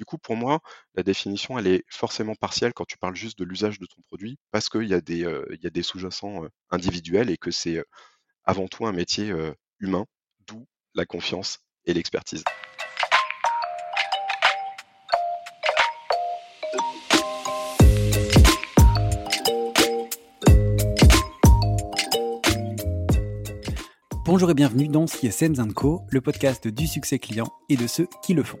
du coup, pour moi, la définition, elle est forcément partielle quand tu parles juste de l'usage de ton produit, parce qu'il y a des, des sous-jacents individuels et que c'est avant tout un métier humain, d'où la confiance et l'expertise. Bonjour et bienvenue dans CSM Co, le podcast du succès client et de ceux qui le font.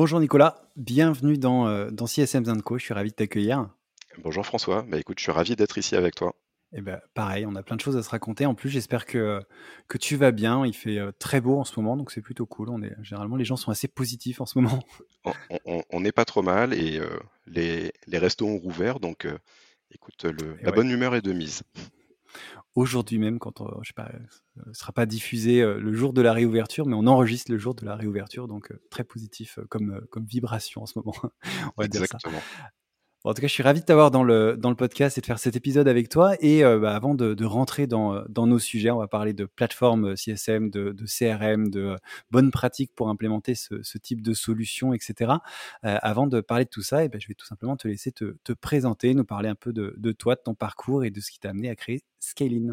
Bonjour Nicolas, bienvenue dans, euh, dans CSM Co. Je suis ravi de t'accueillir. Bonjour François, bah écoute, je suis ravi d'être ici avec toi. Eh ben, pareil, on a plein de choses à se raconter. En plus, j'espère que, que tu vas bien. Il fait euh, très beau en ce moment, donc c'est plutôt cool. On est, généralement, les gens sont assez positifs en ce moment. On n'est pas trop mal et euh, les, les, restos ont rouvert, donc écoute, le, la bonne humeur est de mise aujourd'hui même, quand on, je sais ne sera pas diffusé euh, le jour de la réouverture, mais on enregistre le jour de la réouverture, donc euh, très positif euh, comme, comme vibration en ce moment. on va en tout cas, je suis ravi de t'avoir dans le, dans le podcast et de faire cet épisode avec toi. Et euh, bah, avant de, rentrer dans, nos sujets, on va parler de plateforme CSM, de, CRM, de euh, bonnes pratiques pour implémenter ce, type de solution, etc. Euh, avant de parler de tout ça, et ben, je vais tout simplement te laisser te, te, présenter, nous parler un peu de, toi, de ton parcours et de ce qui t'a amené à créer Scaling.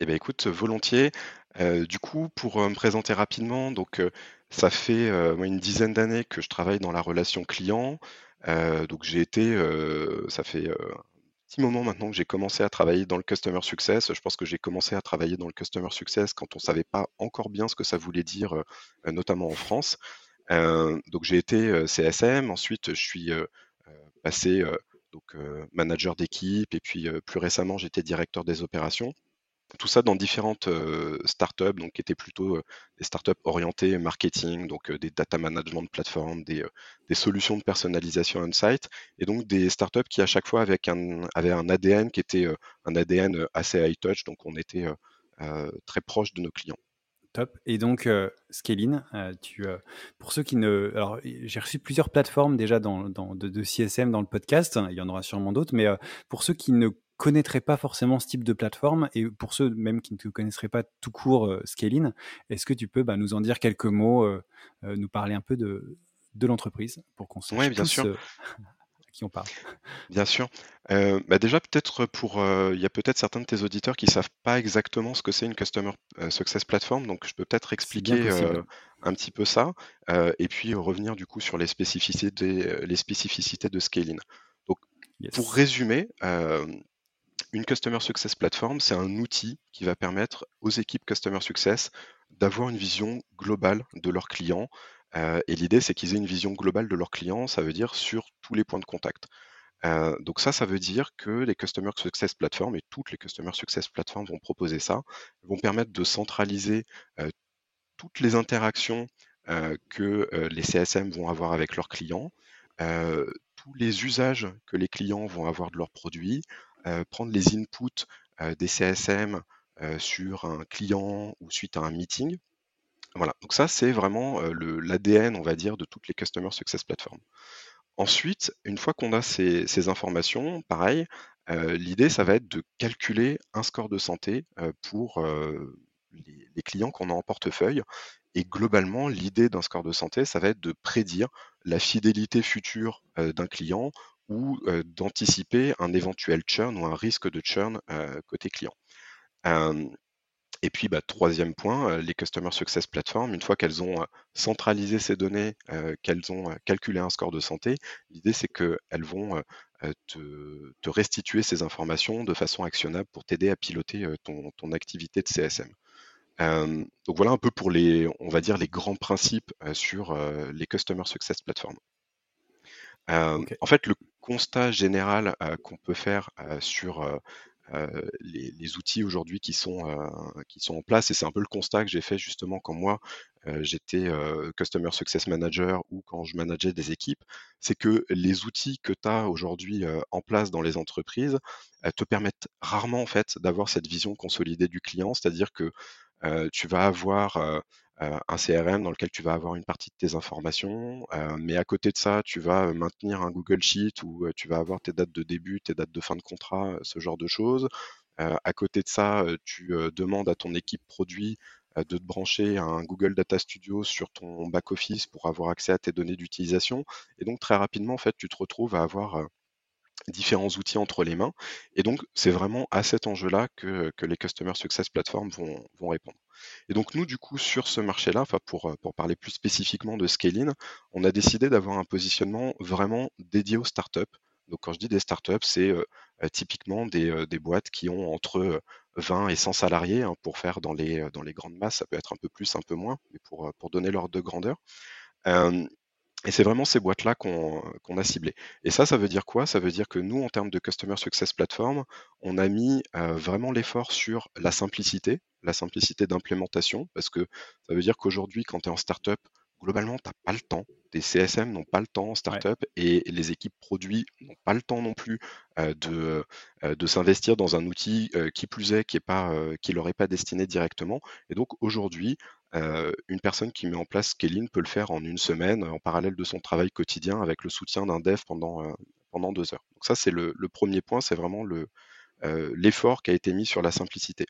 Eh ben, écoute, volontiers. Euh, du coup, pour me présenter rapidement, donc ça fait une dizaine d'années que je travaille dans la relation client. Euh, donc j'ai été, euh, ça fait euh, un petit moment maintenant que j'ai commencé à travailler dans le customer success. Je pense que j'ai commencé à travailler dans le customer success quand on savait pas encore bien ce que ça voulait dire, notamment en France. donc j'ai été CSM, ensuite je suis passé donc manager d'équipe et puis plus récemment j'étais directeur des opérations. Tout ça dans différentes startups, donc qui étaient plutôt des startups orientées marketing, donc des data management plateformes, des, des, solutions de personnalisation on-site, et donc des startups qui à chaque fois avaient un ADN qui était un ADN assez high touch, donc on était très proche de nos clients. Top. Et donc, euh, Scaling, tu, pour ceux qui ne. Alors, j'ai reçu plusieurs plateformes déjà dans, de, de, CSM dans le podcast. Il y en aura sûrement d'autres. Mais pour ceux qui ne connaîtraient pas forcément ce type de plateforme et pour ceux même qui ne te connaisseraient pas tout court euh, Scaling, est-ce que tu peux bah, nous en dire quelques mots, euh, euh, nous parler un peu de, de l'entreprise pour qu'on sache bien sûr. à qui on parle? Bien sûr. Bah déjà, peut-être pour, il y a peut-être certains de tes auditeurs qui savent pas exactement ce que c'est une Customer Success Platform, donc je peux peut-être expliquer un petit peu ça, et puis revenir du coup sur les spécificités, les spécificités de Scaling. Donc, pour résumer, une Customer Success Platform, c'est un outil qui va permettre aux équipes Customer Success d'avoir une vision globale de leurs clients. Euh, et l'idée, c'est qu'ils aient une vision globale de leurs clients, ça veut dire sur tous les points de contact. Euh, donc ça, ça veut dire que les Customer Success Platform et toutes les Customer Success Platforms vont proposer ça, vont permettre de centraliser euh, toutes les interactions que les CSM vont avoir avec leurs clients, tous les usages que les clients vont avoir de leurs produits, prendre les inputs euh, des CSM euh, sur un client ou suite à un meeting. Voilà, donc ça c'est vraiment l'ADN, on va dire, de toutes les Customer Success Platforms. Ensuite, une fois qu'on a ces, informations, pareil, l'idée, ça va être de calculer un score de santé pour les, clients qu'on a en portefeuille. Et globalement, l'idée d'un score de santé, ça va être de prédire la fidélité future d'un client ou d'anticiper un éventuel churn ou un risque de churn côté client. et puis, bah, troisième point, les Customer Success Platforms, une fois qu'elles ont centralisé ces données, qu'elles ont calculé un score de santé, l'idée c'est qu'elles vont te, te, restituer ces informations de façon actionnable pour t'aider à piloter ton, ton, activité de CSM. donc voilà un peu pour les, on va dire, les grands principes sur les Customer Success Platform. En fait, le constat général qu'on peut faire sur les, outils aujourd'hui qui sont qui sont en place. Et c'est un peu le constat que j'ai fait justement quand moi j'étais customer success manager ou quand je manageais des équipes, c'est que les outils que tu as aujourd'hui en place dans les entreprises te permettent rarement en fait d'avoir cette vision consolidée du client, c'est-à-dire que tu vas avoir un CRM dans lequel tu vas avoir une partie de tes informations, mais à côté de ça, tu vas maintenir un Google Sheet où tu vas avoir tes dates de début, tes dates de fin de contrat, ce genre de choses. à côté de ça, tu demandes à ton équipe produit de te brancher un Google Data Studio sur ton back-office pour avoir accès à tes données d'utilisation. Et donc très rapidement, en fait, tu te retrouves à avoir différents outils entre les mains. Et donc, c'est vraiment à cet enjeu-là que, les Customer Success Platforms vont, répondre. Et donc, nous, du coup, sur ce marché-là, pour, pour parler plus spécifiquement de Scaling, on a décidé d'avoir un positionnement vraiment dédié aux startups. Donc, quand je dis des startups, c'est euh, typiquement des, euh, des, boîtes qui ont entre 20 et 100 salariés. Hein, pour faire dans les, dans les grandes masses, ça peut être un peu plus, un peu moins, mais pour, pour donner l'ordre de grandeur. Et c'est vraiment ces boîtes-là qu'on a ciblées. Et ça, ça veut dire quoi? Ça veut dire que nous, en termes de Customer Success Platform, on a mis vraiment l'effort sur la simplicité, la simplicité d'implémentation, parce que ça veut dire qu'aujourd'hui, quand tu es en startup, globalement, tu n'as pas le temps. Tes CSM n'ont pas le temps en startup et les équipes produits n'ont pas le temps non plus de, de s'investir dans un outil qui plus est, qui qui leur est pas destiné directement. Et donc aujourd'hui, une personne qui met en place Scaling peut le faire en une semaine en parallèle de son travail quotidien avec le soutien d'un dev pendant, pendant deux heures. Donc ça, c'est le, premier point, c'est vraiment l'effort qui a été mis sur la simplicité.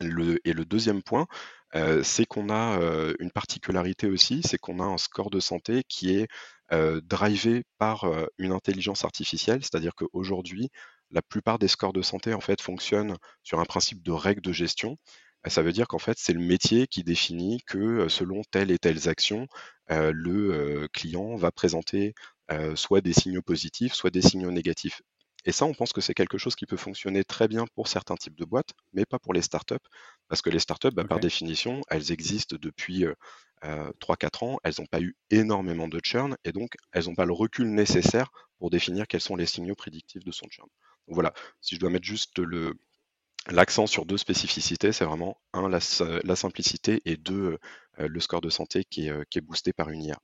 et le deuxième point, c'est qu'on a une particularité aussi, c'est qu'on a un score de santé qui est drivé par une intelligence artificielle, c'est-à-dire qu'aujourd'hui, la plupart des scores de santé en fait fonctionnent sur un principe de règle de gestion. Bah, ça veut dire qu'en fait, c'est le métier qui définit que selon telles et telles actions, le client va présenter soit des signaux positifs, soit des signaux négatifs. Et ça, on pense que c'est quelque chose qui peut fonctionner très bien pour certains types de boîtes, mais pas pour les startups, parce que les startups, bah, par définition, elles existent depuis 3-4 ans, elles n'ont pas eu énormément de churn, et donc elles n'ont pas le recul nécessaire pour définir quels sont les signaux prédictifs de son churn. Donc voilà, si je dois mettre juste le, l'accent sur deux spécificités, c'est vraiment un, la, simplicité et deux, euh, le score de santé qui est, euh, boosté par une IA.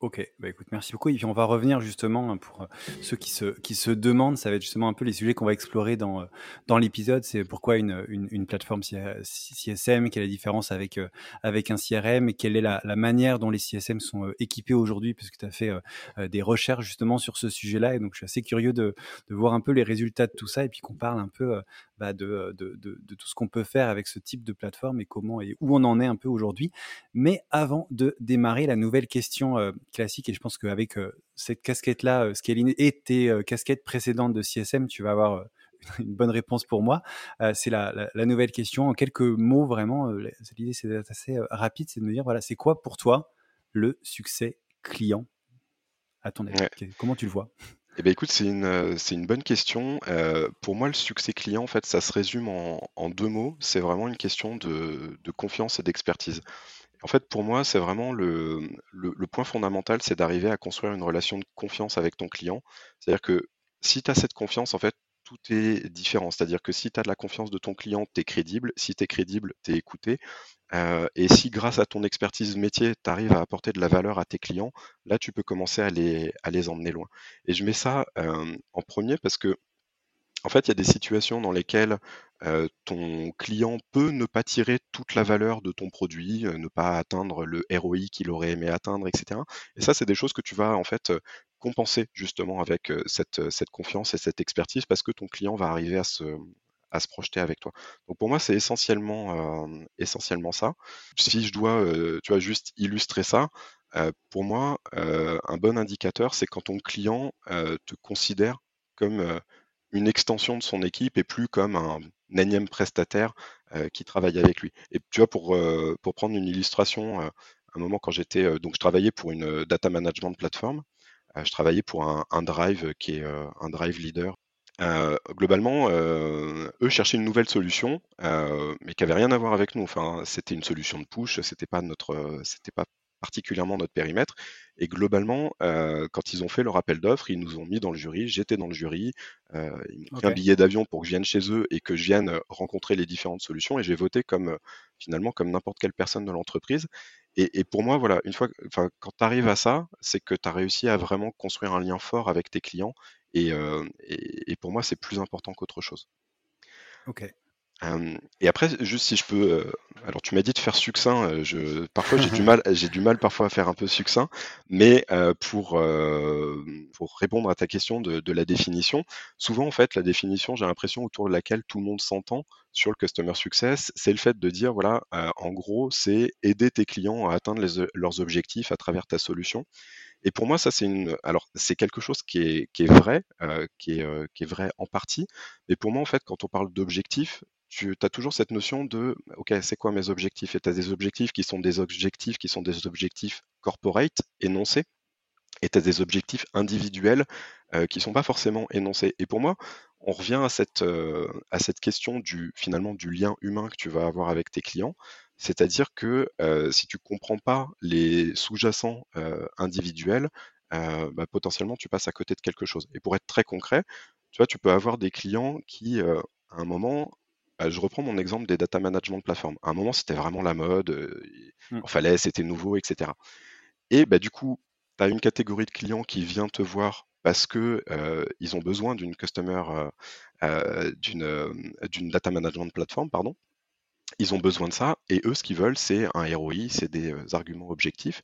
Ok, bah écoute, merci beaucoup. Et puis on va revenir justement hein, pour euh, ceux qui se, qui se demandent, ça va être justement un peu les sujets qu'on va explorer dans, dans l'épisode. C'est pourquoi une, une, plateforme CSM, quelle est la différence avec, avec un CRM et quelle est la, la manière dont les CSM sont équipés aujourd'hui, parce que tu as fait des recherches justement sur ce sujet-là. Et donc je suis assez curieux de, de voir un peu les résultats de tout ça et puis qu'on parle un peu bah, de, de, de, de, tout ce qu'on peut faire avec ce type de plateforme et comment et où on en est un peu aujourd'hui. Mais avant de démarrer la nouvelle question classique et je pense qu'avec euh, cette casquette-là, euh, Scaling et tes euh, casquettes précédentes de CSM, tu vas avoir une bonne réponse pour moi. c'est la, nouvelle question. En quelques mots, vraiment, l'idée c'est d'être assez rapide, c'est de me dire, voilà, c'est quoi pour toi le succès client à ton avis? Comment tu le vois? Eh bien, écoute, c'est une, c'est une bonne question. pour moi, le succès client, en fait, ça se résume en, deux mots. C'est vraiment une question de, de confiance et d'expertise. En fait, pour moi, c'est vraiment le, le, point fondamental, c'est d'arriver à construire une relation de confiance avec ton client. C'est-à-dire que si tu as cette confiance, en fait, est différent. C'est-à-dire que si tu as de la confiance de ton client, tu es crédible. Si tu es crédible, tu es écouté. Euh, et si grâce à ton expertise métier, tu arrives à apporter de la valeur à tes clients, là, tu peux commencer à les, emmener loin. Et je mets ça euh, en premier parce que en fait, il y a des situations dans lesquelles ton client peut ne pas tirer toute la valeur de ton produit, ne pas atteindre le ROI qu'il aurait aimé atteindre, etc. Et ça, c'est des choses que tu vas en fait compenser justement avec cette, cette confiance et cette expertise parce que ton client va arriver à se, à se projeter avec toi. Donc pour moi, c'est essentiellement, essentiellement ça. Si je dois, tu vois, juste illustrer ça, pour moi, un bon indicateur, c'est quand ton client te considère comme une extension de son équipe et plus comme un, énième prestataire qui travaille avec lui. Et tu vois, pour, pour prendre une illustration, euh, un moment quand j'étais, donc je travaillais pour une data management plateforme, je travaillais pour un, drive qui est un drive leader globalement, eux cherchaient une nouvelle solution, mais qui avait rien à voir avec nous. Enfin, c'était une solution de push, c'était pas notre, c'était pas particulièrement notre périmètre. Et globalement, euh, quand ils ont fait leur appel d'offres, ils nous ont mis dans le jury. J'étais dans le jury. Euh, ils m'ont pris un billet d'avion pour que je vienne chez eux et que je vienne rencontrer les différentes solutions. Et j'ai voté comme finalement comme n'importe quelle personne de l'entreprise. Et, pour moi, voilà, une fois, enfin, quand tu arrives à ça, c'est que tu as réussi à vraiment construire un lien fort avec tes clients. Et, euh, et, et pour moi, c'est plus important qu'autre chose. Ok et après, juste si je peux, alors tu m'as dit de faire succinct. je, parfois j'ai du mal, j'ai du mal parfois à faire un peu succinct, mais pour pour répondre à ta question de, de, la définition, souvent en fait la définition, j'ai l'impression autour de laquelle tout le monde s'entend sur le customer success, c'est le fait de dire voilà, en gros, c'est aider tes clients à atteindre les, leurs objectifs à travers ta solution. Et pour moi, ça, c'est une. Alors, c'est quelque chose qui est, qui est vrai, qui, est, qui est vrai en partie. Mais pour moi, en fait, quand on parle d'objectifs, tu as toujours cette notion de, OK, c'est quoi mes objectifs? Et tu as des objectifs qui sont des objectifs qui sont des objectifs corporate, énoncés, et tu as des objectifs individuels euh, qui ne sont pas forcément énoncés. Et pour moi, on revient à cette, euh, à cette question du, finalement du lien humain que tu vas avoir avec tes clients. C'est-à-dire que euh, si tu ne comprends pas les sous-jacents individuels, bah, potentiellement tu passes à côté de quelque chose. Et pour être très concret, tu vois, tu peux avoir des clients qui, à un moment, bah, je reprends mon exemple des data management platform. À un moment, c'était vraiment la mode, euh, il mmh. fallait, c'était nouveau, etc. Et bah, du coup, tu as une catégorie de clients qui vient te voir parce que euh, ils ont besoin d'une customer, euh, d'une data management platform, pardon. Ils ont besoin de ça, et eux, ce qu'ils veulent, c'est un ROI, c'est des arguments objectifs.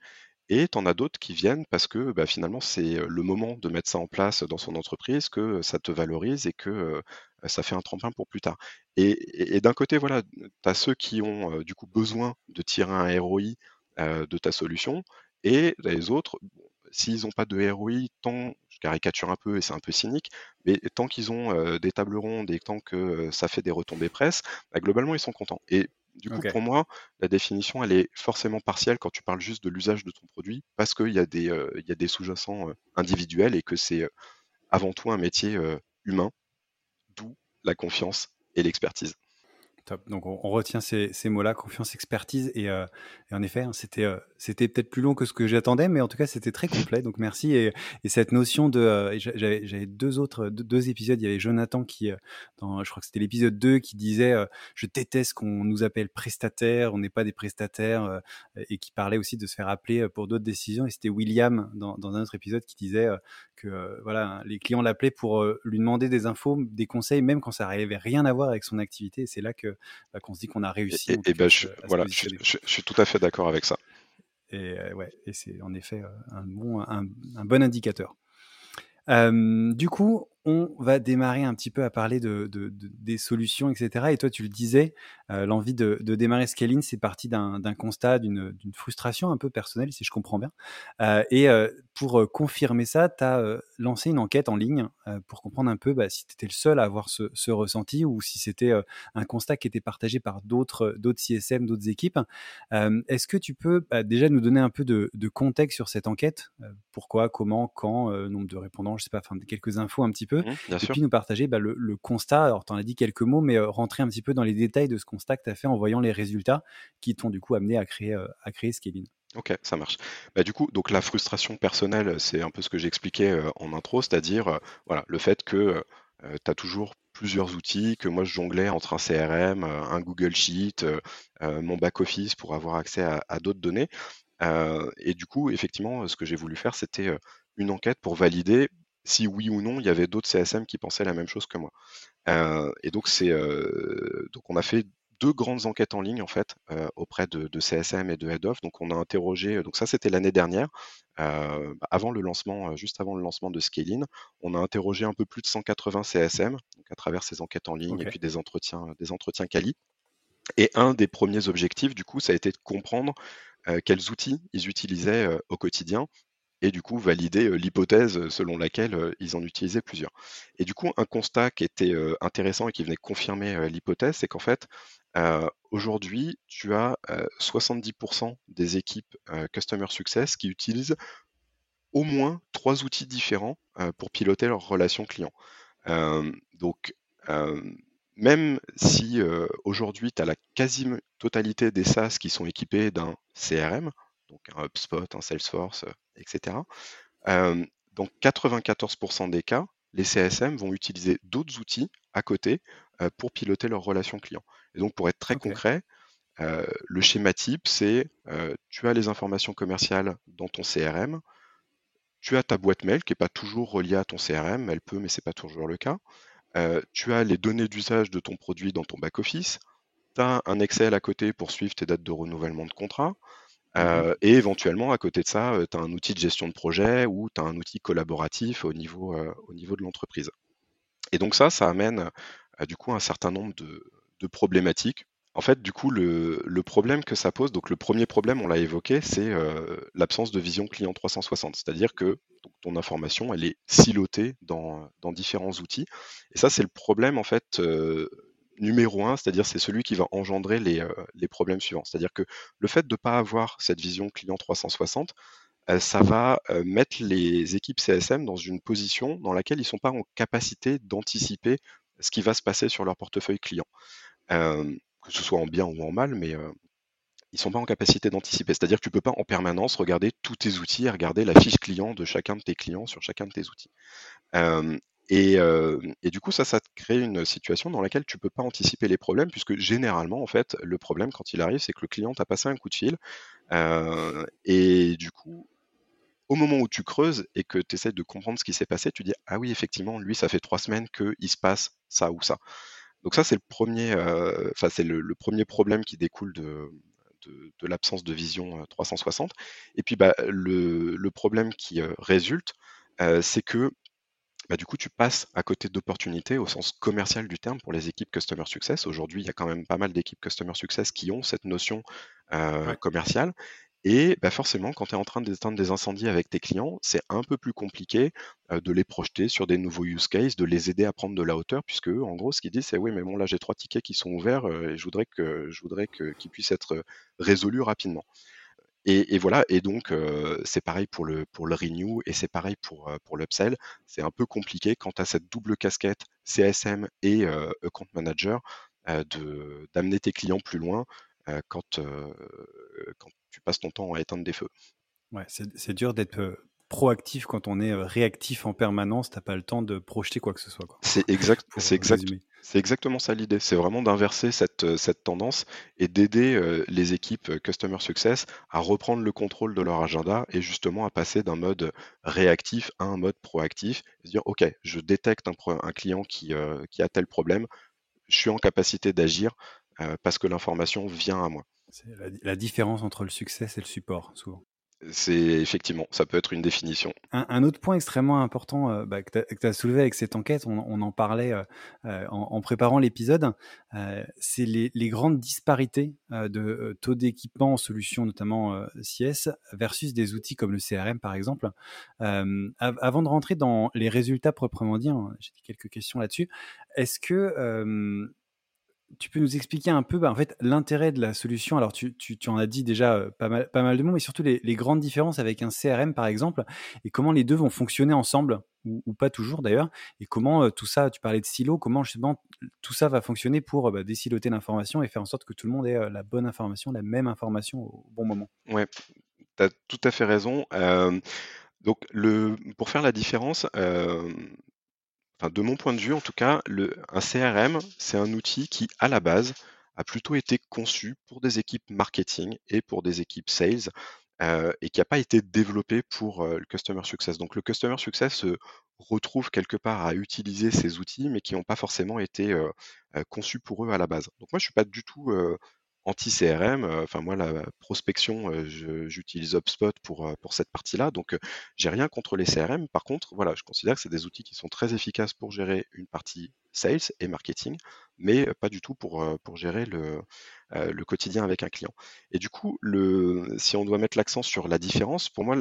Et tu en as d'autres qui viennent parce que bah, finalement, c'est le moment de mettre ça en place dans son entreprise, que ça te valorise et que ça fait un tremplin pour plus tard. Et, d'un côté, voilà, tu as ceux qui ont du coup besoin de tirer un ROI de ta solution, et les autres, s'ils n'ont pas de ROI, tant, je caricature un peu et c'est un peu cynique, mais tant qu'ils ont des tables rondes et tant que ça fait des retombées presse, bah, globalement, ils sont contents. Et du coup, pour moi, la définition, elle est forcément partielle quand tu parles juste de l'usage de ton produit, parce qu'il y a des, des sous-jacents individuels et que c'est avant tout un métier humain, d'où la confiance et l'expertise. Donc on, retient ces, mots-là, confiance, expertise. Et, euh, en effet, hein, c'était euh, c'était peut-être plus long que ce que j'attendais, mais en tout cas c'était très complet. Donc merci. Et, cette notion de, euh, j'avais deux autres deux, épisodes. Il y avait Jonathan qui, je crois que c'était l'épisode 2, qui disait je déteste qu'on nous appelle prestataire, on n'est pas des prestataires, et qui parlait aussi de se faire appeler pour d'autres décisions. Et c'était William dans, un autre épisode qui disait que voilà les clients l'appelaient pour lui demander des infos, des conseils, même quand ça n'avait rien à voir avec son activité. Et c'est là que bah, qu'on se dit qu'on a réussi. Et, ben, je, voilà, je, suis tout à fait d'accord avec ça. Et euh, ouais, et c'est en effet euh, un bon, un, bon indicateur. Euh, du coup, on va démarrer un petit peu à parler de, des solutions, etc. Et toi, tu le disais, euh, l'envie de, démarrer Scaling, c'est parti d'un constat, d'une frustration un peu personnelle, si je comprends bien. Euh, et euh, pour confirmer ça, tu as lancé une enquête en ligne pour comprendre un peu bah, si tu étais le seul à avoir ce, ressenti ou si c'était un constat qui était partagé par d'autres CSM, d'autres équipes. Est-ce que tu peux bah, déjà nous donner un peu de, contexte sur cette enquête? Pourquoi, comment, quand, nombre de répondants, je sais pas, enfin quelques infos un petit peu. Mmh, et puis nous partager bah, le, constat. Alors, tu en as dit quelques mots, mais euh, rentrer un petit peu dans les détails de ce constat que tu as fait en voyant les résultats qui t'ont du coup amené à créer, euh, à créer Scaling. Ok, ça marche. Bah, du coup, donc la frustration personnelle, c'est un peu ce que j'expliquais euh, en intro, c'est-à-dire voilà, le fait que tu as toujours plusieurs outils, que moi je jonglais entre un CRM, un Google Sheet, mon back-office pour avoir accès à, à d'autres données. et du coup, effectivement, ce que j'ai voulu faire, c'était une enquête pour valider si oui ou non il y avait d'autres CSM qui pensaient la même chose que moi. Euh, et donc c'est euh, donc on a fait deux grandes enquêtes en ligne en fait euh, auprès de, CSM et de Head of. Donc on a interrogé, donc ça c'était l'année dernière, avant le lancement, juste avant le lancement de Scaling, on a interrogé un peu plus de 180 CSM donc à travers ces enquêtes en ligne et puis des entretiens, des entretiens quali. Et un des premiers objectifs du coup, ça a été de comprendre quels outils ils utilisaient au quotidien et du coup valider l'hypothèse selon laquelle ils en utilisaient plusieurs. Et du coup, un constat qui était intéressant et qui venait confirmer l'hypothèse, c'est qu'en fait, aujourd'hui, tu as 70% des équipes Customer Success qui utilisent au moins trois outils différents pour piloter leurs relations clients. donc, même si aujourd'hui, tu as la quasi-totalité des SaaS qui sont équipés d'un CRM, donc un HubSpot, un Salesforce, etc., dans 94% des cas, les CSM vont utiliser d'autres outils à côté pour piloter leurs relations clients. Et donc, pour être très concret, le schéma type, c'est tu as les informations commerciales dans ton CRM, tu as ta boîte mail qui n'est pas toujours reliée à ton CRM, elle peut, mais ce n'est pas toujours le cas. tu as les données d'usage de ton produit dans ton back-office, tu as un Excel à côté pour suivre tes dates de renouvellement de contrat, mmh et éventuellement, à côté de ça, tu as un outil de gestion de projet ou tu as un outil collaboratif au niveau, au niveau de l'entreprise. Et donc ça, ça amène du coup un certain nombre de problématiques en fait, du coup, le, problème que ça pose, donc le premier problème, on l'a évoqué, c'est euh, l'absence de vision client 360. C'est-à-dire que ton information, elle est silotée dans, différents outils. Et ça, c'est le problème, en fait, euh, numéro un, c'est-à-dire c'est celui qui va engendrer les, euh, les problèmes suivants. C'est-à-dire que le fait de ne pas avoir cette vision client 360, ça va mettre les équipes CSM dans une position dans laquelle ils ne sont pas en capacité d'anticiper ce qui va se passer sur leur portefeuille client que ce soit en bien ou en mal, mais ils ne sont pas en capacité d'anticiper. C'est-à-dire que tu ne peux pas en permanence regarder tous tes outils et regarder la fiche client de chacun de tes clients sur chacun de tes outils. et, du coup, ça, ça te crée une situation dans laquelle tu ne peux pas anticiper les problèmes, puisque généralement, en fait, le problème, quand il arrive, c'est que le client t'a passé un coup de fil. et du coup, au moment où tu creuses et que tu essaies de comprendre ce qui s'est passé, tu dis Ah oui, effectivement, lui, ça fait trois semaines qu'il se passe ça ou ça. Donc ça, c'est le premier, euh, enfin c'est le, premier problème qui découle de, de, l'absence de vision 360. Euh, Et puis bah, le, problème qui euh, résulte, c'est que bah, du coup, tu passes à côté d'opportunités au sens commercial du terme pour les équipes Customer Success. Aujourd'hui, il y a quand même pas mal d'équipes Customer Success qui ont cette notion commerciale. Et bah, forcément, quand tu es en train d'éteindre des incendies avec tes clients, c'est un peu plus compliqué de les projeter sur des nouveaux use cases, de les aider à prendre de la hauteur, puisque en gros, ce qu'ils disent, c'est oui, mais bon, là, j'ai trois tickets qui sont ouverts et je voudrais que je voudrais qu'ils puissent être résolus rapidement. Et, voilà, et donc c'est pareil pour le, pour le renew et c'est pareil pour, pour l'upsell. C'est un peu compliqué quand tu as cette double casquette CSM et account manager d'amener tes clients plus loin quand, quand tu passes ton temps à éteindre des feux. Ouais, c'est dur d'être proactif quand on est réactif en permanence. T'as pas le temps de projeter quoi que ce soit. C'est exact, c'est exact, c'est exactement ça l'idée. C'est vraiment d'inverser cette, cette tendance et d'aider les équipes Customer Success à reprendre le contrôle de leur agenda et justement à passer d'un mode réactif à un mode proactif. Et se dire, OK, je détecte un, un client qui, qui a tel problème, je suis en capacité d'agir parce que l'information vient à moi. C'est la, différence entre le succès et le support, souvent. C'est effectivement, ça peut être une définition. Un, autre point extrêmement important euh, bah, que tu as, soulevé avec cette enquête, on, en parlait euh, euh, en, préparant l'épisode, c'est les, grandes disparités de taux d'équipement en solutions, notamment CIS, versus des outils comme le CRM par exemple. avant de rentrer dans les résultats proprement dit, hein, j'ai quelques questions là-dessus. Est-ce que tu peux nous expliquer un peu bah, en fait, l'intérêt de la solution? Alors, tu, en as dit déjà euh, pas mal, pas mal de mots, mais surtout les, grandes différences avec un CRM, par exemple, et comment les deux vont fonctionner ensemble, ou, pas toujours d'ailleurs, et comment euh, tout ça, tu parlais de silo, comment justement tout ça va fonctionner pour bah, désiloter l'information et faire en sorte que tout le monde ait euh, la bonne information, la même information au bon moment. Ouais, tu as tout à fait raison. donc, le, pour faire la différence, de mon point de vue en tout cas, un CRM, c'est un outil qui, à la base, a plutôt été conçu pour des équipes marketing et pour des équipes sales euh, et qui n'a pas été développé pour euh, le customer success. Donc le customer success se retrouve quelque part à utiliser ces outils, mais qui n'ont pas forcément été euh, conçus pour eux à la base. Donc moi, je ne suis pas du tout anti-CRM. Euh, enfin, moi, la prospection, euh, j'utilise HubSpot pour, euh, pour cette partie-là. Donc, j'ai rien contre les CRM. Par contre, voilà, je considère que c'est des outils qui sont très efficaces pour gérer une partie sales et marketing, mais pas du tout pour, gérer le, quotidien avec un client. Et du coup, si on doit mettre l'accent sur la différence, pour moi,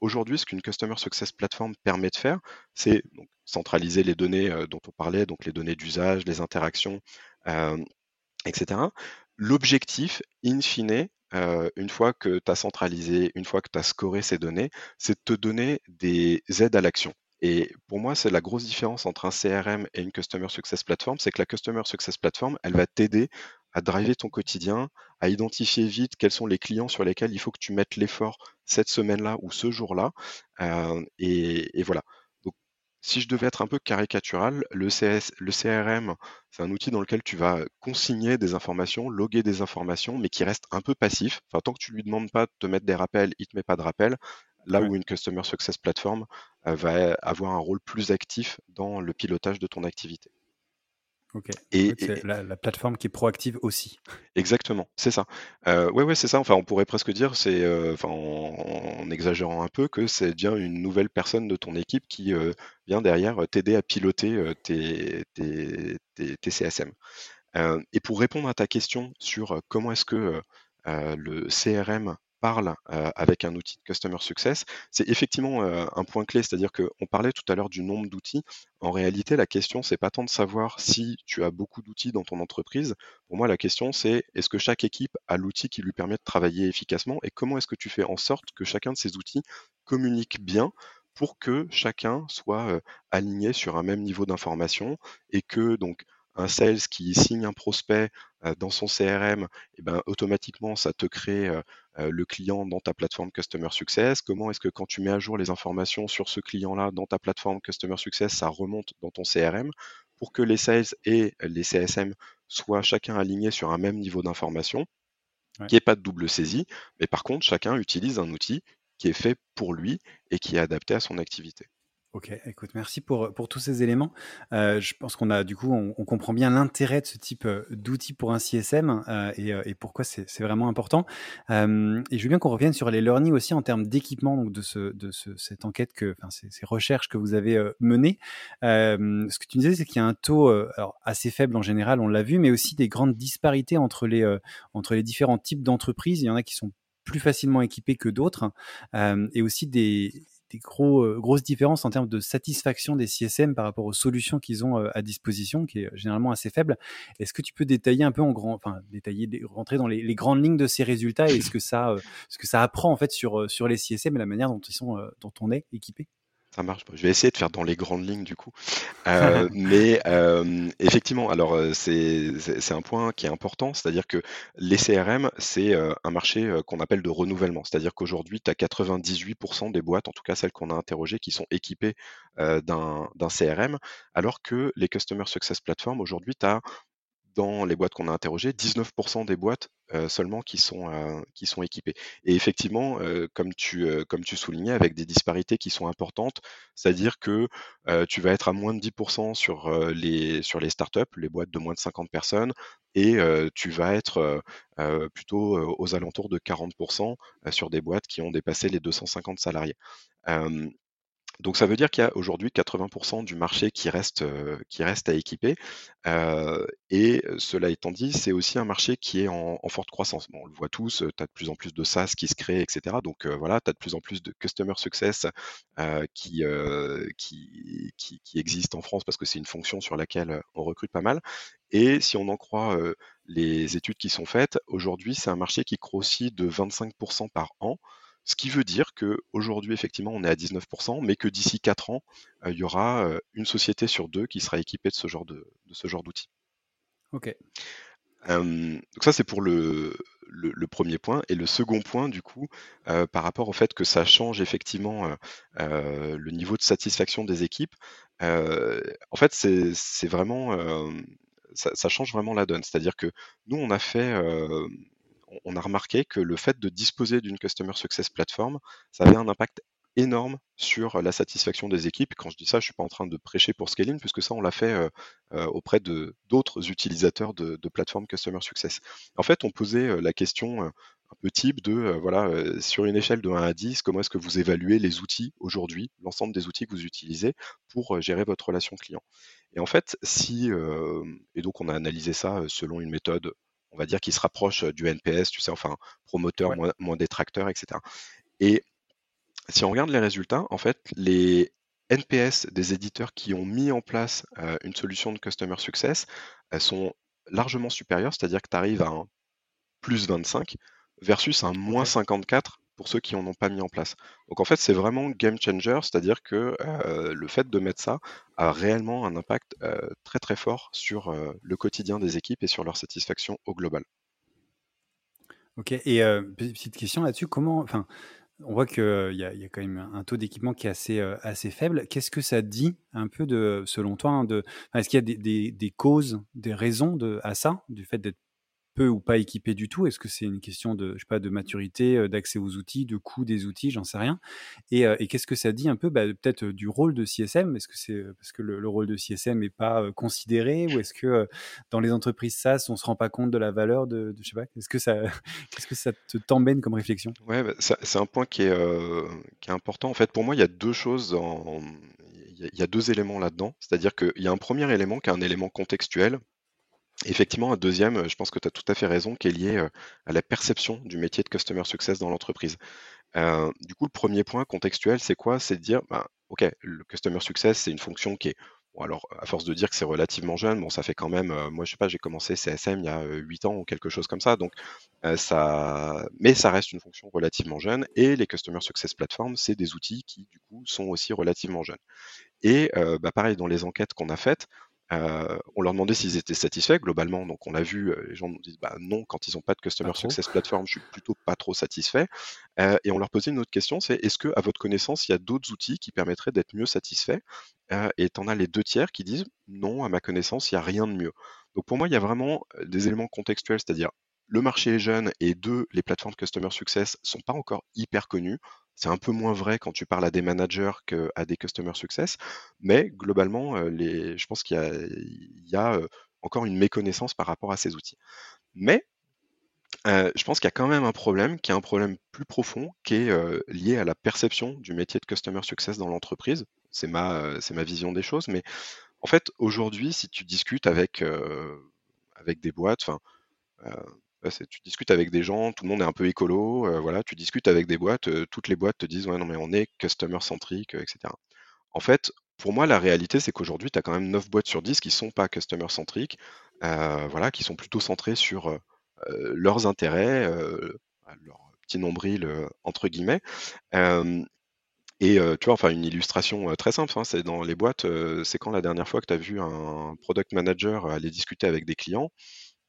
aujourd'hui, ce qu'une Customer Success Platform permet de faire, c'est centraliser les données dont on parlait, donc les données d'usage, les interactions, etc. L'objectif, in fine, euh, une fois que tu as centralisé, une fois que tu as scoré ces données, c'est de te donner des aides à l'action. Et pour moi, c'est la grosse différence entre un CRM et une Customer Success Platform, c'est que la Customer Success Platform, elle va t'aider à driver ton quotidien, à identifier vite quels sont les clients sur lesquels il faut que tu mettes l'effort cette semaine-là ou ce jour-là. Euh, et, voilà. Si je devais être un peu caricatural, le, CS, le CRM, c'est un outil dans lequel tu vas consigner des informations, loguer des informations, mais qui reste un peu passif. Enfin, tant que tu lui demandes pas de te mettre des rappels, il te met pas de rappels. Là où une Customer Success Platform euh, va avoir un rôle plus actif dans le pilotage de ton activité. Et, c'est la, plateforme qui est proactive aussi. Exactement, c'est ça. Euh, ouais, ouais, c'est ça. Enfin, on pourrait presque dire, c'est, euh, enfin, en, exagérant un peu, que c'est bien une nouvelle personne de ton équipe qui euh, vient derrière t'aider à piloter tes, tes, tes, CSM. et pour répondre à ta question sur comment est-ce que le CRM parle avec un outil de Customer Success, c'est effectivement un point clé, c'est-à-dire qu'on parlait tout à l'heure du nombre d'outils. En réalité, la question, c'est pas tant de savoir si tu as beaucoup d'outils dans ton entreprise. Pour moi, la question, c'est est-ce que chaque équipe a l'outil qui lui permet de travailler efficacement et comment est-ce que tu fais en sorte que chacun de ces outils communique bien pour que chacun soit aligné sur un même niveau d'information et que donc un sales qui signe un prospect dans son CRM, et eh ben, automatiquement, ça te crée le client dans ta plateforme Customer Success. Comment est-ce que quand tu mets à jour les informations sur ce client-là dans ta plateforme Customer Success, ça remonte dans ton CRM pour que les sales et les CSM soient chacun alignés sur un même niveau d'information, qu'il n'y ait pas de double saisie, mais par contre, chacun utilise un outil qui est fait pour lui et qui est adapté à son activité. Ok, écoute, merci pour, pour tous ces éléments. Euh, je pense qu'on a du coup, on, comprend bien l'intérêt de ce type euh, d'outil pour un CSM euh, et, pourquoi c'est vraiment important. et je veux bien qu'on revienne sur les learnings aussi en termes d'équipement donc de, ce, de ce, cette enquête que, ces, recherches que vous avez menées. ce que tu disais, c'est qu'il y a un taux assez faible en général, on l'a vu, mais aussi des grandes disparités entre les, entre les différents types d'entreprises. Il y en a qui sont plus facilement équipés que d'autres, et aussi des, des gros, euh, grosses différences en termes de satisfaction des CSM par rapport aux solutions qu'ils ont euh, à disposition, qui est généralement assez faible. Est-ce que tu peux détailler un peu en grand, enfin détailler, rentrer dans les, grandes lignes de ces résultats et ce que ça, euh, ce que ça apprend en fait sur sur les CSM et la manière dont ils sont, dont on est équipé ça marche. Je vais essayer de faire dans les grandes lignes du coup. Euh, mais euh, effectivement, alors euh, c'est un point qui est important, c'est-à-dire que les CRM, c'est un marché qu'on appelle de renouvellement. C'est-à-dire qu'aujourd'hui, tu as 98% des boîtes, en tout cas celles qu'on a interrogées, qui sont équipées d'un CRM, alors que les Customer Success Platform, aujourd'hui, tu as dans les boîtes qu'on a interrogées, 19% des boîtes seulement qui sont, qui sont équipées. Et effectivement, comme, tu, comme tu soulignais, avec des disparités qui sont importantes, c'est-à-dire que tu vas être à moins de 10% sur, les, sur les startups, les boîtes de moins de 50 personnes, et tu vas être plutôt aux alentours de 40% sur des boîtes qui ont dépassé les 250 salariés. Donc ça veut dire qu'il y a aujourd'hui 80% du marché qui reste, euh, qui reste à équiper. Euh, et cela étant dit, c'est aussi un marché qui est en, forte croissance. On le voit tous, tu as de plus en plus de SaaS qui se créent, etc. Donc euh, voilà, tu as de plus en plus de Customer Success qui, qui, qui, qui existent en France parce que c'est une fonction sur laquelle on recrute pas mal. Et si on en croit les études qui sont faites, aujourd'hui, c'est un marché qui grossit de 25% par an. Ce qui veut dire qu'aujourd'hui, effectivement, on est à 19%, mais que d'ici 4 ans, euh, il y aura euh, une société sur deux qui sera équipée de ce genre de, ce genre d'outils. Ok. donc ça, c'est pour le, le, premier point. Et le second point, du coup, euh, par rapport au fait que ça change effectivement le niveau de satisfaction des équipes, en fait, c'est vraiment... Ça, ça, change vraiment la donne. C'est-à-dire que nous, on a fait on a remarqué que le fait de disposer d'une Customer Success Platform, ça avait un impact énorme sur la satisfaction des équipes. Quand je dis ça, je ne suis pas en train de prêcher pour Scaling, puisque ça, on l'a fait euh, euh, auprès de d'autres utilisateurs de, plateformes Customer Success. En fait, on posait euh, la question un peu type de, voilà, sur une échelle de 1 à 10, comment est-ce que vous évaluez les outils aujourd'hui, l'ensemble des outils que vous utilisez pour gérer votre relation client. Et en fait, si, et donc on a analysé ça selon une méthode on va dire, qui se rapproche du NPS, tu sais, enfin, promoteur, moins, détracteur, etc. Et si on regarde les résultats, en fait, les NPS des éditeurs qui ont mis en place une solution de Customer Success elles sont largement supérieures, c'est-à-dire que tu arrives à un plus 25 versus un moins 54 pour ceux qui n'en ont pas mis en place. Donc en fait, c'est vraiment game changer, c'est-à-dire que le fait de mettre ça a réellement un impact très très fort sur le quotidien des équipes et sur leur satisfaction au global. Ok, et petite question là-dessus, comment, enfin, on voit qu'il y, a quand même un taux d'équipement qui est assez, assez faible. Qu'est-ce que ça dit un peu de, selon toi, hein, de, est-ce qu'il y a des, des, des, causes, des raisons de, à ça, du fait d'être ou pas équipé du tout? Est-ce que c'est une question de, je sais pas, de maturité, d'accès aux outils, de coût des outils, j'en sais rien. Et, qu'est-ce que ça dit un peu, bah, peut-être du rôle de CSM Est-ce que c'est parce que le, rôle de CSM n'est pas considéré, ou est-ce que dans les entreprises SaaS, on se rend pas compte de la valeur de, je sais pas, est-ce que ça, qu'est-ce que ça te t'emmène comme réflexion? Ouais, bah, c'est un point qui est, qui est important. En fait, pour moi, il y a deux choses il y a deux éléments là-dedans. C'est-à-dire qu'il y a un premier élément qui est un élément contextuel, Effectivement, un deuxième, je pense que tu as tout à fait raison, qui est lié à la perception du métier de Customer Success dans l'entreprise. du coup, le premier point contextuel, c'est quoi? C'est de dire, ben, OK, le Customer Success, c'est une fonction qui est, bon, alors, à force de dire que c'est relativement jeune, bon, ça fait quand même, moi, je sais pas, j'ai commencé CSM il y a 8 ans ou quelque chose comme ça, donc ça, mais ça reste une fonction relativement jeune, et les Customer Success Platforms, c'est des outils qui, du coup, sont aussi relativement jeunes. Et bah, pareil, dans les enquêtes qu'on a faites, euh, on leur demandait s'ils étaient satisfaits globalement. Donc on a vu, euh, les gens nous disent bah, non, quand ils n'ont pas de Customer Success Platform, je suis plutôt pas trop satisfait. Euh, et on leur posait une autre question, c'est est-ce que à votre connaissance, il y a d'autres outils qui permettraient d'être mieux satisfaits? Et tu en as les deux tiers qui disent non, à ma connaissance, il n'y a rien de mieux. Donc pour moi, il y a vraiment des éléments contextuels, c'est-à-dire le marché est jeune et deux, les plateformes Customer Success sont pas encore hyper connues. C'est un peu moins vrai quand tu parles à des managers qu'à des Customer Success, mais globalement, euh, je pense qu'il y a, euh, encore une méconnaissance par rapport à ces outils. Mais euh, je pense qu'il y a quand même un problème, qui est un problème plus profond, qui est lié à la perception du métier de Customer Success dans l'entreprise. C'est ma, vision des choses, mais en fait, aujourd'hui, si tu discutes avec, des boîtes, tu discutes avec des gens, tout le monde est un peu écolo, euh, voilà, tu discutes avec des boîtes, euh, toutes les boîtes te disent ouais non mais on est customer centrique, etc. En fait, pour moi, la réalité, c'est qu'aujourd'hui, tu as quand même 9 boîtes sur 10 qui sont pas customer centriques, euh, voilà, qui sont plutôt centrées sur leurs intérêts, leur petit nombril entre guillemets. et tu vois, enfin, une illustration très simple, hein, c'est dans les boîtes, c'est quand la dernière fois que tu as vu un product manager aller discuter avec des clients,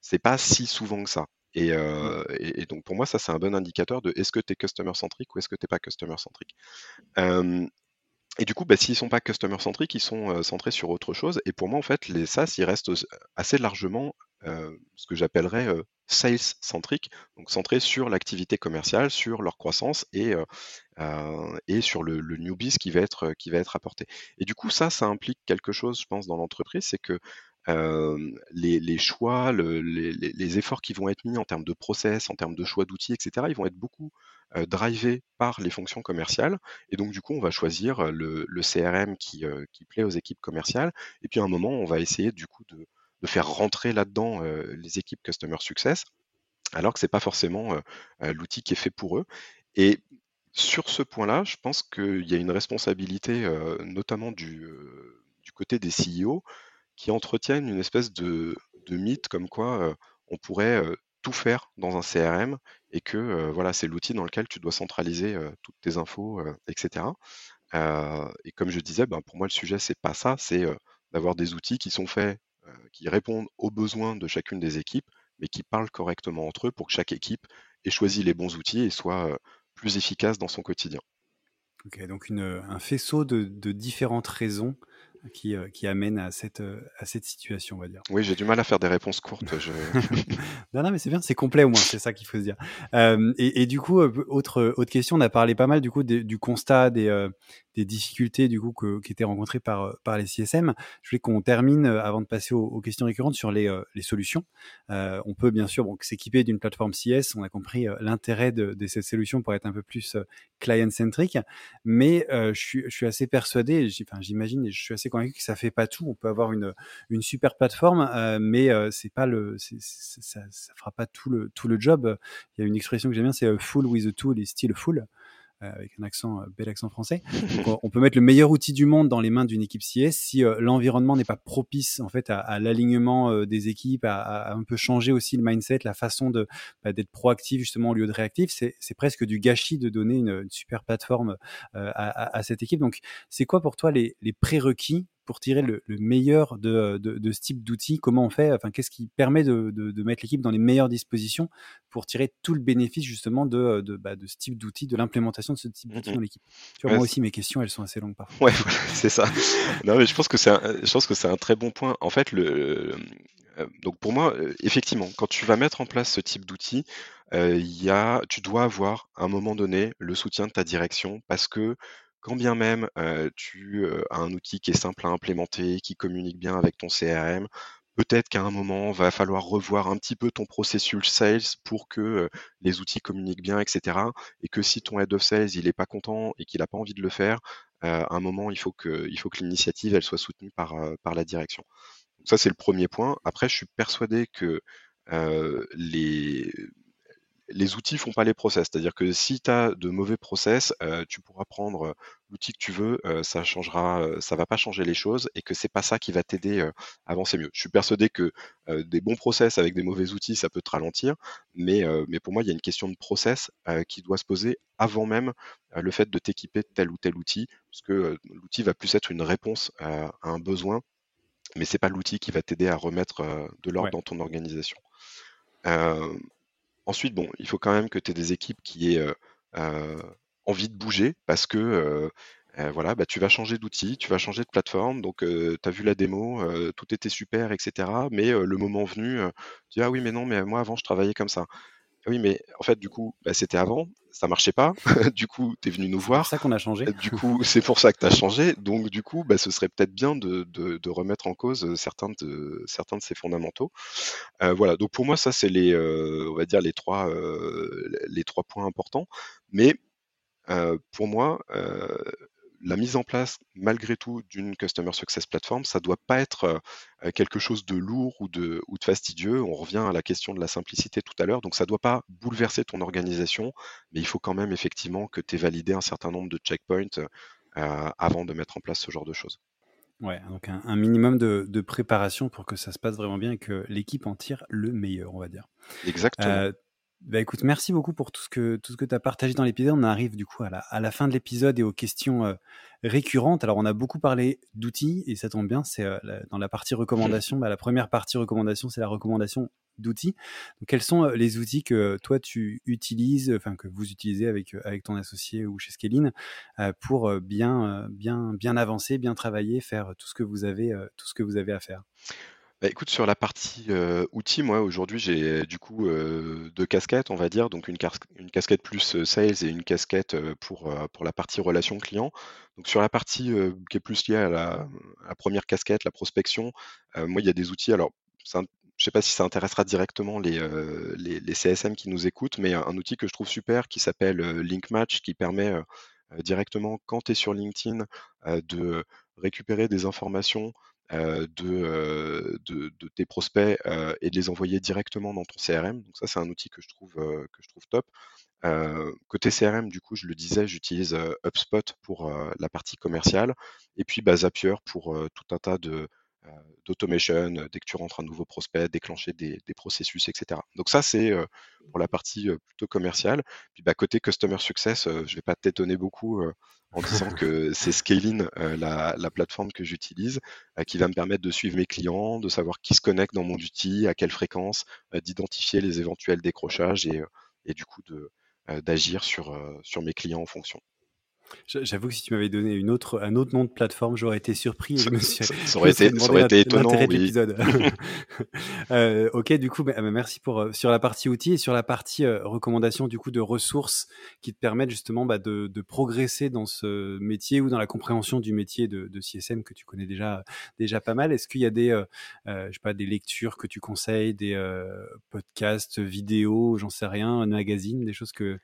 c'est pas si souvent que ça. Mmh. Et, donc pour moi, ça c'est un bon indicateur de est-ce que tu es customer centrique ou est-ce que tu n'es pas customer centrique. et du coup, bah, s'ils ne sont pas customer centriques, ils sont centrés sur autre chose. Et pour moi, en fait, les SaaS, ils restent assez largement ce que j'appellerais sales centrique, donc centrés sur l'activité commerciale, sur leur croissance et, et sur le, le newbies qui va, être, qui va être apporté. Et du coup, ça, ça implique quelque chose, je pense, dans l'entreprise, c'est que les, choix, les, efforts qui vont être mis en termes de process, en termes de choix d'outils, etc., ils vont être beaucoup drivés par les fonctions commerciales. Et donc, du coup, on va choisir le, CRM qui, plaît aux équipes commerciales. Et puis, à un moment, on va essayer, du coup, de, faire rentrer là-dedans les équipes Customer Success, alors que ce n'est pas forcément l'outil qui est fait pour eux. Et sur ce point-là, je pense qu'il y a une responsabilité, notamment du, du côté des CEO, qui entretiennent une espèce de, mythe comme quoi on pourrait tout faire dans un CRM et que voilà, c'est l'outil dans lequel tu dois centraliser toutes tes infos, etc. et comme je disais, ben, pour moi, le sujet, c'est pas ça, c'est d'avoir des outils qui sont faits, qui répondent aux besoins de chacune des équipes, mais qui parlent correctement entre eux pour que chaque équipe ait choisi les bons outils et soit plus efficace dans son quotidien. Ok, donc un faisceau de différentes raisons qui, euh, qui amène à cette, euh, à cette situation, on va dire. Oui, j'ai du mal à faire des réponses courtes. non, non, mais c'est bien, c'est complet au moins, c'est ça qu'il faut se dire. Euh, et, et, du coup, autre, autre question, on a parlé pas mal du coup du constat des, des difficultés du coup que, qui étaient rencontrées par, par les CSM. Je voulais qu'on termine avant de passer aux, questions récurrentes sur les, les solutions. on peut bien sûr bon, s'équiper d'une plateforme CS, on a compris l'intérêt de, de, cette solution pour être un peu plus client-centric, mais je, suis, je suis assez persuadé, j'imagine, et je suis assez convaincu que ça fait pas tout. On peut avoir une, une super plateforme, euh, mais euh, c'est pas le, ça, ça fera pas tout le, tout le job. Il y a une expression que j'aime bien, c'est full with a tool is still full. Avec un accent, bel accent français. on, peut mettre le meilleur outil du monde dans les mains d'une équipe CS si l'environnement n'est pas propice en fait à, l'alignement des équipes, à, un peu changer aussi le mindset, la façon de bah, d'être proactif justement au lieu de réactif. C'est presque du gâchis de donner une, super plateforme à, cette équipe. Donc, c'est quoi pour toi les, les prérequis pour tirer le, meilleur de, de, ce type d'outil Comment on fait? Enfin, qu'est-ce qui permet de, de mettre l'équipe dans les meilleures dispositions pour tirer tout le bénéfice justement de, bah, ce type d'outil, de l'implémentation de ce type d'outil mmh dans l'équipe? Tu vois, moi aussi, mes questions, elles sont assez longues parfois. Ouais, c'est ça. non, mais je pense que c'est un, je pense que c'est un très bon point. En fait, le, euh, donc pour moi, euh, effectivement, quand tu vas mettre en place ce type d'outil, euh, il y a, tu dois avoir à un moment donné le soutien de ta direction parce que quand bien même tu as un outil qui est simple à implémenter, qui communique bien avec ton CRM, peut-être qu'à un moment, va falloir revoir un petit peu ton processus sales pour que les outils communiquent bien, etc. Et que si ton head of sales, il n'est pas content et qu'il n'a pas envie de le faire, à un moment, il faut que, il l'initiative, elle soit soutenue par, la direction. Ça, c'est le premier point. Après, je suis persuadé que les, les outils font pas les process. C'est-à-dire que si tu as de mauvais process, euh, tu pourras prendre euh, l'outil que tu veux, euh, ça changera, ça va pas changer les choses et que c'est pas ça qui va t'aider à avancer mieux. Je suis persuadé que des bons process avec des mauvais outils, ça peut te ralentir, mais, mais pour moi, il y a une question de process qui doit se poser avant même le fait de t'équiper de tel ou tel outil, puisque l'outil va plus être une réponse à un besoin, mais c'est pas l'outil qui va t'aider à remettre de l'ordre dans ton organisation. Ensuite, il faut quand même que tu aies des équipes qui aient envie de bouger parce que voilà, bah, tu vas changer d'outil, tu vas changer de plateforme, donc tu as vu la démo, tout était super, etc. Mais le moment venu, tu dis ah oui, mais non, mais moi avant je travaillais comme ça. Oui, mais en fait, du coup, bah, c'était avant, ça marchait pas. du coup, tu es venu nous voir. C'est pour ça qu'on a changé. Du coup, c'est pour ça que tu as changé. Donc, du coup, bah, ce serait peut-être bien de, de, remettre en cause certains de, certains de ces fondamentaux. Euh, voilà. Donc, pour moi, ça, c'est les, euh, on va dire les trois, euh, les trois points importants. Mais pour moi, la mise en place, malgré tout, d'une Customer Success Platform, ça ne doit pas être euh, quelque chose de lourd ou de, ou de fastidieux. On revient à la question de la simplicité tout à l'heure. Donc, ça ne doit pas bouleverser ton organisation, mais il faut quand même effectivement que tu aies validé un certain nombre de checkpoints euh, avant de mettre en place ce genre de choses. Ouais, donc un, minimum de, préparation pour que ça se passe vraiment bien et que l'équipe en tire le meilleur, on va dire. Exactement. Euh, bah écoute, merci beaucoup pour tout ce que tout ce que tu as partagé dans l'épisode. On arrive du coup à la, à la fin de l'épisode et aux questions euh, récurrentes. Alors on a beaucoup parlé d'outils et ça tombe bien, c'est euh, dans la partie recommandation. Bah, la première partie recommandation, c'est la recommandation d'outils. Donc quels sont euh, les outils que toi tu utilises, enfin que vous utilisez avec avec ton associé ou chez Scaline pour bien bien bien avancer, bien travailler, faire tout ce que vous avez tout ce que vous avez à faire? Bah, sur la partie, outils, moi, aujourd'hui, j'ai du coup, deux casquettes, on va dire. Donc une casquette plus, sales et une casquette, pour, la partie relation client. Donc sur la partie, qui est plus liée à la 1 casquette, la prospection, moi, il y a des outils alors je ne sais pas si ça intéressera directement les, CSM qui nous écoutent, mais un outil que je trouve super qui s'appelle, Linkmatch, qui permet, directement quand tu es sur LinkedIn, de récupérer des informations euh, de, de, tes prospects et de les envoyer directement dans ton CRM. Donc ça, c'est un outil que je trouve, que je trouve top. côté CRM, du coup, je le disais, j'utilise HubSpot pour la partie commerciale et puis bah, Zapier pour tout un tas de, d'automation, dès que tu rentres un nouveau prospect, déclencher des, processus, etc. Donc ça, c'est pour la partie plutôt commerciale. Puis bah, côté Customer Success, je ne vais pas t'étonner beaucoup en disant que c'est Scaling, la, la, plateforme que j'utilise, qui va me permettre de suivre mes clients, de savoir qui se connecte dans mon outil, à quelle fréquence, d'identifier les éventuels décrochages et, et du coup d'agir sur, sur mes clients en fonction. J'avoue que si tu m'avais donné une autre, un autre nom de plateforme, j'aurais été surpris. ça, aurait été, ça aurait été étonnant. Oui. euh, ok, du coup, bah, bah, merci pour euh, sur la partie outils et sur la partie euh, recommandation du coup de ressources qui te permettent justement bah, de, de, progresser dans ce métier ou dans la compréhension du métier de, de CSM que tu connais déjà déjà pas mal. Est-ce qu'il y a des, euh, euh, je sais pas, des lectures que tu conseilles, des podcasts, vidéos, j'en sais rien, un magazine, des choses que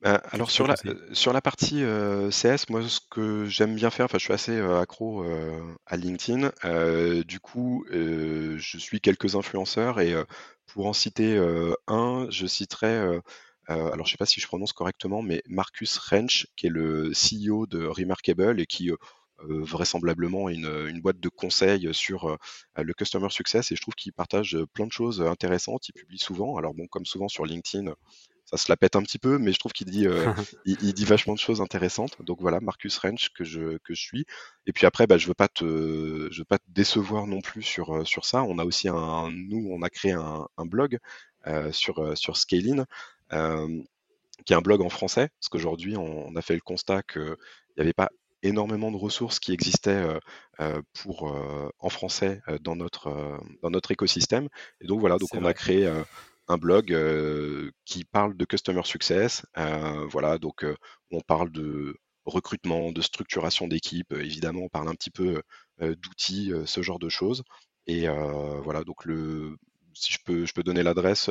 bah, alors sur la, sur la partie CS, moi ce que j'aime bien faire, enfin je suis assez accro à LinkedIn. du coup, je suis quelques influenceurs et pour en citer un, je citerai alors je sais pas si je prononce correctement, mais Marcus Rench, qui est le CEO de Remarkable et qui vraisemblablement une, une, boîte de conseils sur le customer success et je trouve qu'il partage plein de choses intéressantes. Il publie souvent, alors bon, comme souvent sur LinkedIn, ça se la pète un petit peu, mais je trouve qu'il dit, il, dit vachement de choses intéressantes. Donc voilà, Marcus Rench que je, que je suis. Et puis après, bah, je veux pas te, je veux pas te décevoir non plus sur, sur ça. On a aussi un, nous, on a créé un, un blog sur, sur Scaling. qui est un blog en français, parce qu'aujourd'hui on, a fait le constat qu'il n'y avait pas énormément de ressources qui existaient pour, en français dans, notre, dans notre écosystème. Et donc voilà, donc on a créé un blog qui parle de customer success. voilà, donc on parle de recrutement, de structuration d'équipe, évidemment, on parle un petit peu d'outils, ce genre de choses. Et voilà, donc le, si je peux, je peux donner l'adresse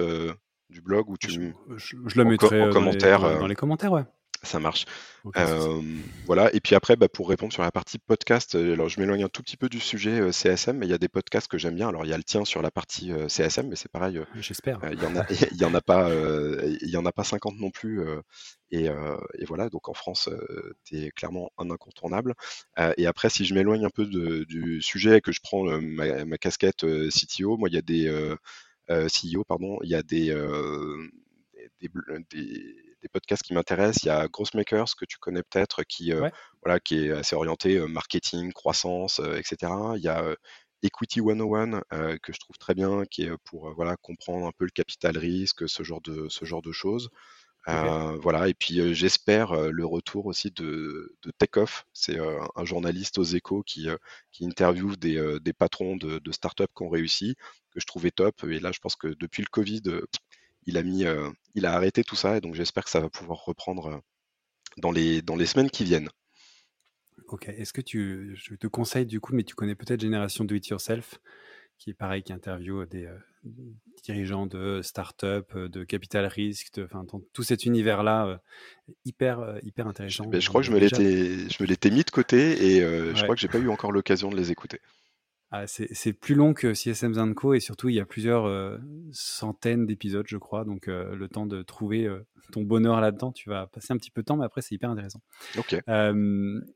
du blog ou tu je, je, la mettrai en, commentaire, dans les commentaires, ouais. Ça marche. voilà. Et puis après, bah, pour répondre sur la partie podcast, alors je m'éloigne un tout petit peu du sujet CSM, mais il y a des podcasts que j'aime bien. Alors il y a le tien sur la partie CSM, mais c'est pareil. J'espère. Il y en a, en pas, il y en a pas 50 non plus. Et, voilà. Donc en France, tu es clairement un incontournable. et après, si je m'éloigne un peu du sujet, que je prends ma, casquette CTO, moi il y a des CEO, pardon, il y a des, des, des des podcasts qui m'intéressent. Il y a Grossmakers que tu connais peut-être, qui, euh, voilà, qui est assez orienté euh, marketing, croissance, euh, etc. Il y a Equity 101 que je trouve très bien, qui est pour voilà, comprendre un peu le capital risque, ce genre de, ce genre de choses. voilà, et puis j'espère le retour aussi de, de Takeoff. C'est un journaliste aux échos qui, qui interviewe des, des patrons de, de startups qui ont réussi, que je trouvais top. Et là, je pense que depuis le Covid, il a mis, euh, il a arrêté tout ça et donc j'espère que ça va pouvoir reprendre euh, dans les, dans les semaines qui viennent. Ok, est-ce que tu, je te conseille du coup, mais tu connais peut-être Génération Do It Yourself, qui est pareil, qui interviewe des euh, dirigeants de start-up, de capital risque, enfin tout cet univers-là, hyper, hyper intéressant. Je, ben, je crois que je me l'étais mis de côté et je crois que j'ai pas eu encore l'occasion de les écouter. Ah, c'est plus long que CSM Co et surtout il y a plusieurs euh, centaines d'épisodes je crois donc euh, le temps de trouver euh, ton bonheur là-dedans tu vas passer un petit peu de temps mais après c'est hyper intéressant. Ok.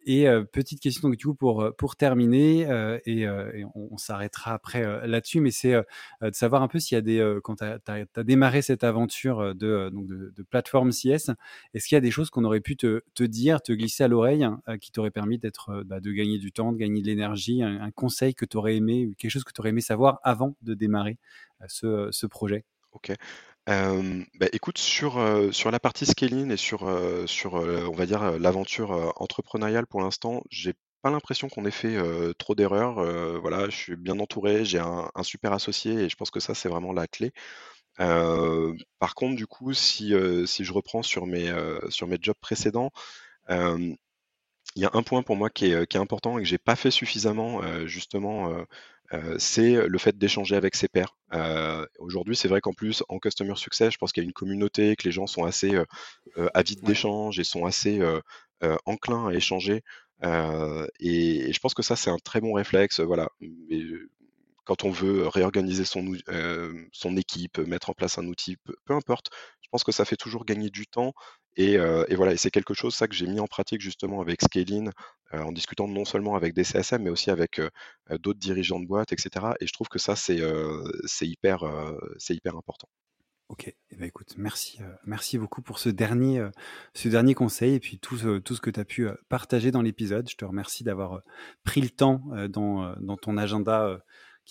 et petite question donc du coup pour pour terminer et, on, s'arrêtera après là-dessus mais c'est de savoir un peu s'il y a des quand tu as, démarré cette aventure de donc de, plateforme CS est-ce qu'il y a des choses qu'on aurait pu te, te, dire te glisser à l'oreille qui t'auraient permis d'être bah, de gagner du temps de gagner de l'énergie un, un conseil que tu aimé, ou quelque chose que tu aurais aimé savoir avant de démarrer ce, ce projet? Ok. bah, écoute, sur, sur la partie scaling et sur, sur on va dire, l'aventure entrepreneuriale pour l'instant, j'ai pas l'impression qu'on ait fait trop d'erreurs. voilà, je suis bien entouré, j'ai un, super associé et je pense que ça, c'est vraiment la clé. par contre, du coup, si, si je reprends sur mes, sur mes jobs précédents, il y a un point pour moi qui est, qui est important et que j'ai pas fait suffisamment justement, c'est le fait d'échanger avec ses pairs. Aujourd'hui, c'est vrai qu'en plus en customer success, je pense qu'il y a une communauté, que les gens sont assez avides d'échange et sont assez enclins à échanger. Et, je pense que ça, c'est un très bon réflexe. Voilà. Quand on veut réorganiser son, son équipe, mettre en place un outil, peu importe, je pense que ça fait toujours gagner du temps et, voilà, et c'est quelque chose ça que j'ai mis en pratique justement avec Scaling, en discutant non seulement avec des CSM, mais aussi avec d'autres dirigeants de boîtes, etc. Et je trouve que ça, c'est hyper, hyper important. Ok, eh ben écoute, merci, merci beaucoup pour ce dernier, ce dernier conseil et puis tout, tout ce que tu as pu partager dans l'épisode. Je te remercie d'avoir pris le temps dans, dans ton agenda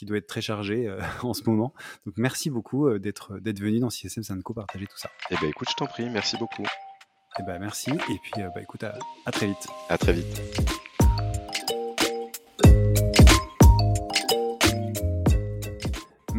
qui doit être très chargé en ce moment. Donc merci beaucoup d'être d'être venu dans CSM Sanco partager tout ça. Eh ben écoute, je t'en prie, merci beaucoup. Eh ben, merci. Et puis, euh, bah, écoute, à, à très vite. À très vite.